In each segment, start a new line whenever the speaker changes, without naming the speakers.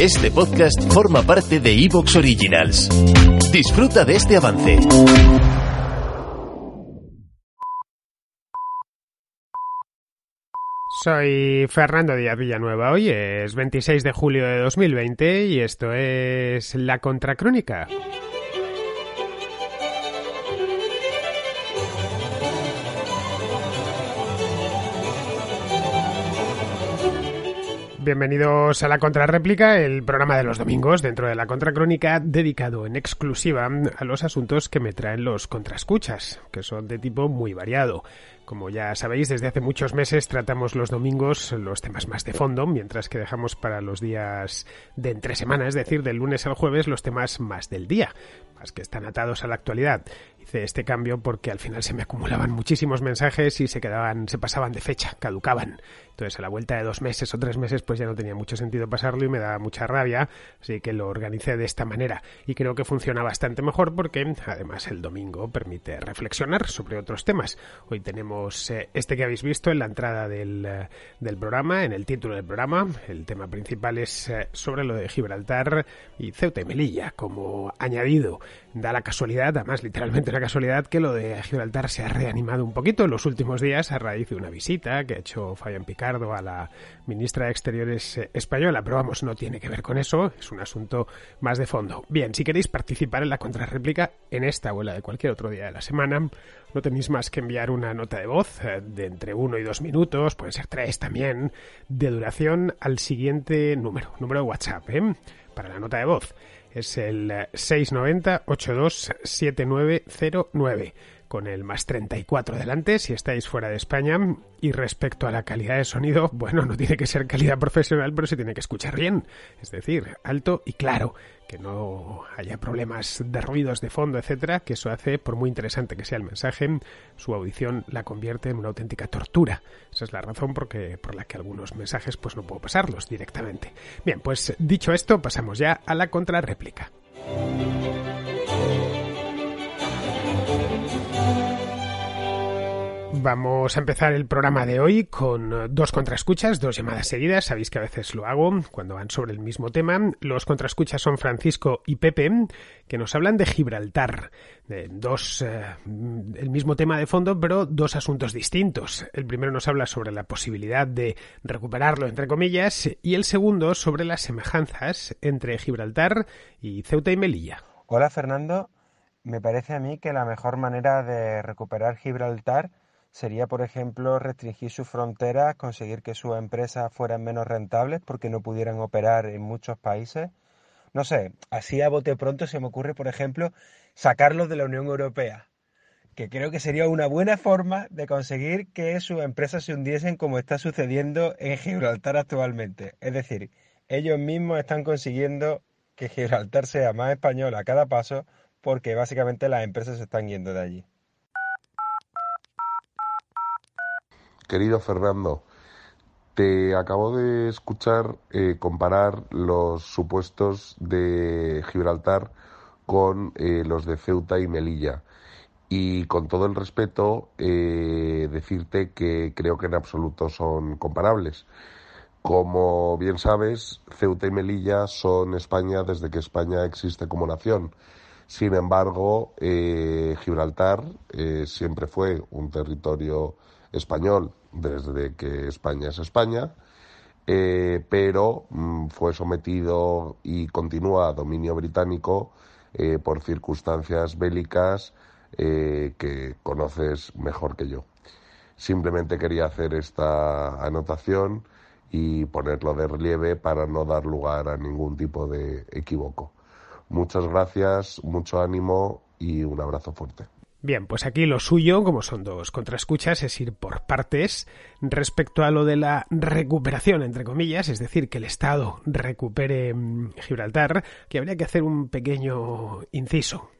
Este podcast forma parte de Evox Originals. Disfruta de este avance.
Soy Fernando Díaz Villanueva. Hoy es 26 de julio de 2020 y esto es La Contracrónica. Bienvenidos a la Contrarréplica, el programa de los domingos dentro de la Contracrónica dedicado en exclusiva a los asuntos que me traen los contrascuchas, que son de tipo muy variado. Como ya sabéis, desde hace muchos meses tratamos los domingos los temas más de fondo, mientras que dejamos para los días de entre semana, es decir, del lunes al jueves, los temas más del día, más que están atados a la actualidad hice este cambio porque al final se me acumulaban muchísimos mensajes y se quedaban, se pasaban de fecha, caducaban. Entonces a la vuelta de dos meses o tres meses pues ya no tenía mucho sentido pasarlo y me daba mucha rabia, así que lo organicé de esta manera y creo que funciona bastante mejor porque además el domingo permite reflexionar sobre otros temas. Hoy tenemos eh, este que habéis visto en la entrada del, eh, del, programa, en el título del programa. El tema principal es eh, sobre lo de Gibraltar y Ceuta y Melilla como añadido. Da la casualidad, además literalmente la casualidad, que lo de Gibraltar se ha reanimado un poquito en los últimos días a raíz de una visita que ha hecho Fabián Picardo a la ministra de Exteriores eh, española, pero vamos, no tiene que ver con eso, es un asunto más de fondo. Bien, si queréis participar en la contrarréplica en esta o en la de cualquier otro día de la semana, no tenéis más que enviar una nota de voz eh, de entre uno y dos minutos, pueden ser tres también, de duración al siguiente número, número de WhatsApp, ¿eh? Para la nota de voz es el 690-827909 con el más 34 delante si estáis fuera de España. Y respecto a la calidad de sonido, bueno, no tiene que ser calidad profesional, pero se tiene que escuchar bien. Es decir, alto y claro. Que no haya problemas de ruidos de fondo, etcétera, que eso hace, por muy interesante que sea el mensaje, su audición la convierte en una auténtica tortura. Esa es la razón por, por la que algunos mensajes pues no puedo pasarlos directamente. Bien, pues dicho esto, pasamos ya a la contrarréplica. Vamos a empezar el programa de hoy con dos contraescuchas, dos llamadas seguidas. Sabéis que a veces lo hago cuando van sobre el mismo tema. Los contraescuchas son Francisco y Pepe, que nos hablan de Gibraltar. Dos, eh, el mismo tema de fondo, pero dos asuntos distintos. El primero nos habla sobre la posibilidad de recuperarlo, entre comillas, y el segundo sobre las semejanzas entre Gibraltar y Ceuta y Melilla.
Hola Fernando, me parece a mí que la mejor manera de recuperar Gibraltar sería, por ejemplo, restringir sus fronteras, conseguir que sus empresas fueran menos rentables porque no pudieran operar en muchos países. No sé, así a bote pronto se me ocurre, por ejemplo, sacarlos de la Unión Europea, que creo que sería una buena forma de conseguir que sus empresas se hundiesen como está sucediendo en Gibraltar actualmente. Es decir, ellos mismos están consiguiendo que Gibraltar sea más español a cada paso porque básicamente las empresas se están yendo de allí.
Querido Fernando, te acabo de escuchar eh, comparar los supuestos de Gibraltar con eh, los de Ceuta y Melilla. Y con todo el respeto, eh, decirte que creo que en absoluto son comparables. Como bien sabes, Ceuta y Melilla son España desde que España existe como nación. Sin embargo, Gibraltar siempre fue un territorio español desde que España es España, eh, pero mm, fue sometido y continúa a dominio británico eh, por circunstancias bélicas eh, que conoces mejor que yo. Simplemente quería hacer esta anotación y ponerlo de relieve para no dar lugar a ningún tipo de equívoco. Muchas gracias, mucho ánimo y un abrazo fuerte.
Bien, pues aquí lo suyo, como son dos contraescuchas, es ir por partes respecto a lo de la recuperación, entre comillas, es decir, que el Estado recupere mm, Gibraltar, que habría que hacer un pequeño inciso.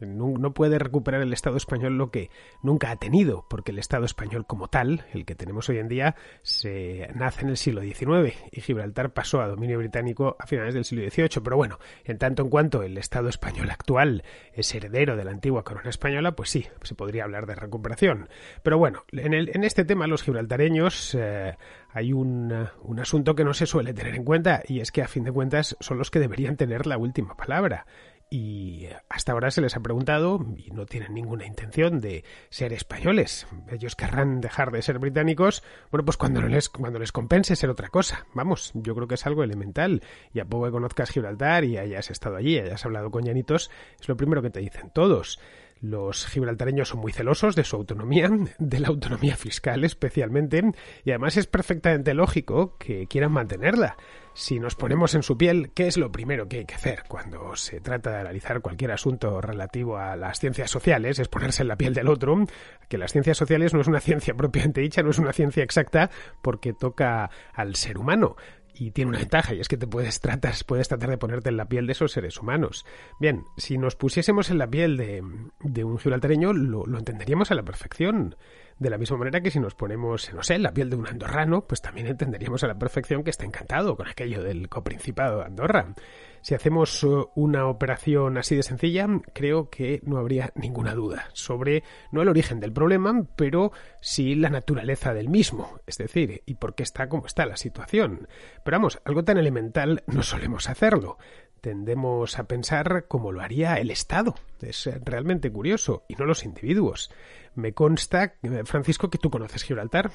No, puede recuperar el Estado español lo que nunca ha tenido, porque el Estado español como tal, el que tenemos hoy en día, se nace en el siglo XIX y Gibraltar pasó a dominio británico a finales del siglo XVIII. Pero bueno, en tanto en cuanto el Estado español actual es heredero de la antigua corona española, pues sí, se podría hablar de recuperación. Pero bueno, en, en este tema los gibraltareños eh, hay un asunto que no se suele tener en cuenta y es que a fin de cuentas son los que deberían tener la última palabra y hasta ahora se les ha preguntado y no tienen ninguna intención de ser españoles. Ellos querrán dejar de ser británicos, bueno, pues cuando les, cuando les compense ser otra cosa. Vamos, yo creo que es algo elemental. Y a poco que conozcas Gibraltar y hayas estado allí, hayas hablado con llanitos, es lo primero que te dicen todos. Los gibraltareños son muy celosos de su autonomía, de la autonomía fiscal especialmente, y además es perfectamente lógico que quieran mantenerla. Si nos ponemos en su piel, ¿qué es lo primero que hay que hacer cuando se trata de analizar cualquier asunto relativo a las ciencias sociales? Es ponerse en la piel del otro, que las ciencias sociales no es una ciencia propiamente dicha, no es una ciencia exacta porque toca al ser humano y tiene una ventaja y es que te puedes tratar, puedes tratar de ponerte en la piel de esos seres humanos. Bien, si nos pusiésemos en la piel de, de un gibraltareño lo, lo, entenderíamos a la perfección. De la misma manera que si nos ponemos, no sé, en la piel de un andorrano, pues también entenderíamos a la perfección que está encantado con aquello del coprincipado de Andorra. Si hacemos uh, una operación así de sencilla, creo que no habría ninguna duda sobre no el origen del problema, pero sí la naturaleza del mismo, es decir, y por qué está como está la situación. Pero vamos, algo tan elemental no solemos hacerlo tendemos a pensar como lo haría el Estado. Es realmente curioso, y no los individuos. Me consta, Francisco, que tú conoces Gibraltar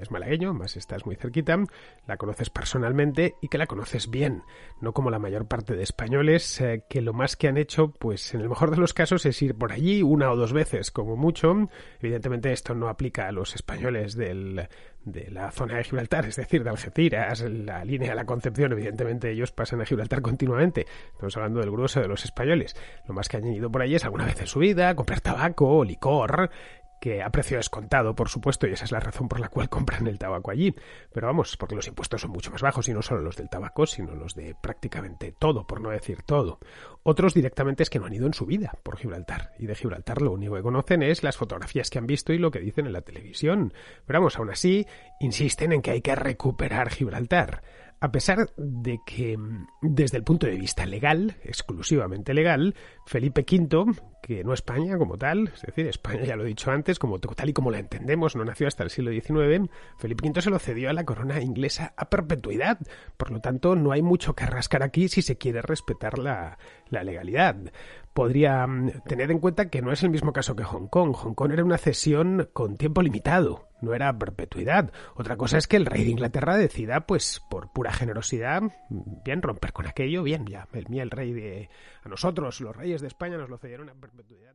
es malagueño, más estás muy cerquita, la conoces personalmente y que la conoces bien, no como la mayor parte de españoles eh, que lo más que han hecho, pues en el mejor de los casos es ir por allí una o dos veces como mucho. Evidentemente esto no aplica a los españoles del, de la zona de Gibraltar, es decir, de Algeciras, la línea de la Concepción, evidentemente ellos pasan a Gibraltar continuamente. Estamos hablando del grueso de los españoles. Lo más que han ido por allí es alguna vez en su vida comprar tabaco, licor, que a precio descontado, por supuesto, y esa es la razón por la cual compran el tabaco allí. Pero vamos, porque los impuestos son mucho más bajos, y no solo los del tabaco, sino los de prácticamente todo, por no decir todo. Otros directamente es que no han ido en su vida por Gibraltar, y de Gibraltar lo único que conocen es las fotografías que han visto y lo que dicen en la televisión. Pero vamos, aún así, insisten en que hay que recuperar Gibraltar a pesar de que desde el punto de vista legal, exclusivamente legal, Felipe V, que no España como tal, es decir, España ya lo he dicho antes, como tal y como la entendemos, no nació hasta el siglo XIX, Felipe V se lo cedió a la corona inglesa a perpetuidad. Por lo tanto, no hay mucho que rascar aquí si se quiere respetar la legalidad podría mm, tener en cuenta que no es el mismo caso que Hong Kong. Hong Kong era una cesión con tiempo limitado, no era perpetuidad. Otra cosa es que el rey de Inglaterra decida, pues por pura generosidad, mm, bien romper con aquello, bien, ya, el el rey de... A nosotros, los reyes de España, nos lo cedieron a perpetuidad.